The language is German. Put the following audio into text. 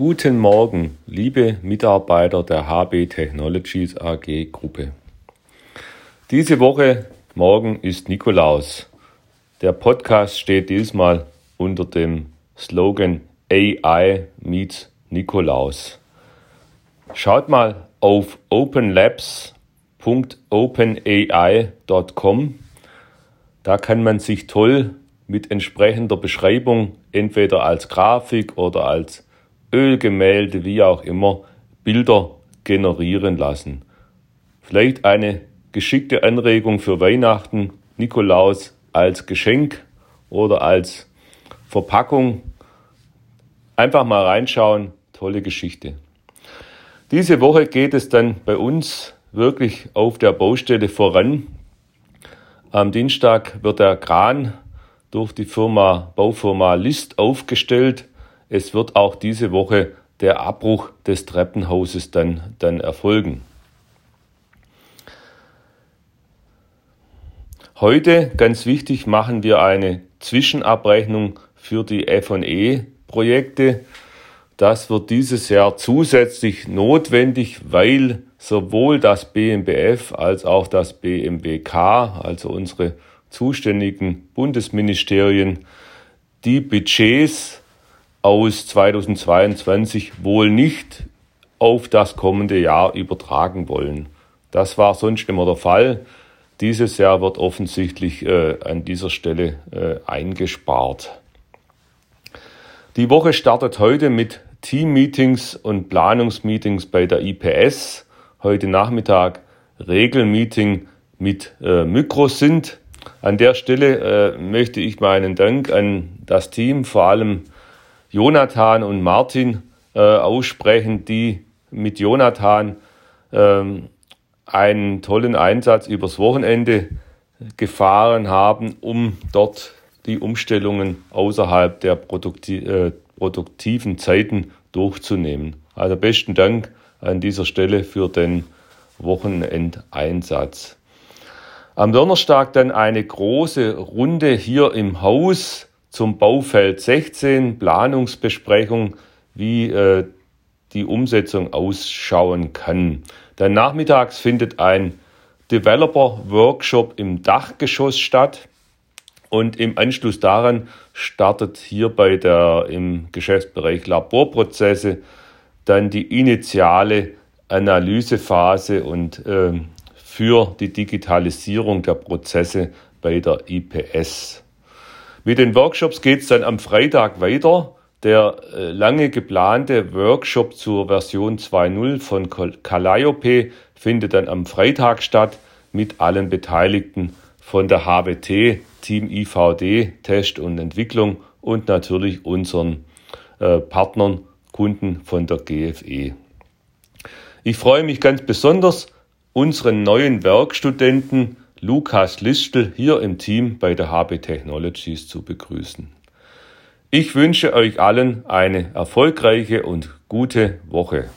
Guten Morgen, liebe Mitarbeiter der HB Technologies AG Gruppe. Diese Woche morgen ist Nikolaus. Der Podcast steht diesmal unter dem Slogan AI meets Nikolaus. Schaut mal auf openlabs.openai.com. Da kann man sich toll mit entsprechender Beschreibung entweder als Grafik oder als Ölgemälde, wie auch immer, Bilder generieren lassen. Vielleicht eine geschickte Anregung für Weihnachten, Nikolaus als Geschenk oder als Verpackung. Einfach mal reinschauen, tolle Geschichte. Diese Woche geht es dann bei uns wirklich auf der Baustelle voran. Am Dienstag wird der Kran durch die Firma, Baufirma List aufgestellt. Es wird auch diese Woche der Abbruch des Treppenhauses dann, dann erfolgen. Heute, ganz wichtig, machen wir eine Zwischenabrechnung für die F&E-Projekte. Das wird dieses Jahr zusätzlich notwendig, weil sowohl das BMBF als auch das BMWK, also unsere zuständigen Bundesministerien, die Budgets aus 2022 wohl nicht auf das kommende Jahr übertragen wollen. Das war sonst immer der Fall. Dieses Jahr wird offensichtlich äh, an dieser Stelle äh, eingespart. Die Woche startet heute mit Team-Meetings und Planungsmeetings bei der IPS. Heute Nachmittag Regelmeeting mit äh, Mikrosint. An der Stelle äh, möchte ich meinen Dank an das Team, vor allem Jonathan und Martin äh, aussprechen, die mit Jonathan ähm, einen tollen Einsatz übers Wochenende gefahren haben, um dort die Umstellungen außerhalb der produkti äh, produktiven Zeiten durchzunehmen. Also besten Dank an dieser Stelle für den Wochenendeinsatz. Am Donnerstag dann eine große Runde hier im Haus zum Baufeld 16, Planungsbesprechung, wie äh, die Umsetzung ausschauen kann. Dann nachmittags findet ein Developer-Workshop im Dachgeschoss statt. Und im Anschluss daran startet hier bei der, im Geschäftsbereich Laborprozesse dann die initiale Analysephase und äh, für die Digitalisierung der Prozesse bei der IPS. Mit den Workshops geht es dann am Freitag weiter. Der äh, lange geplante Workshop zur Version 2.0 von Calliope findet dann am Freitag statt mit allen Beteiligten von der HWT, Team IVD, Test und Entwicklung und natürlich unseren äh, Partnern, Kunden von der GFE. Ich freue mich ganz besonders, unseren neuen Werkstudenten Lukas Listel hier im Team bei der HB Technologies zu begrüßen. Ich wünsche euch allen eine erfolgreiche und gute Woche.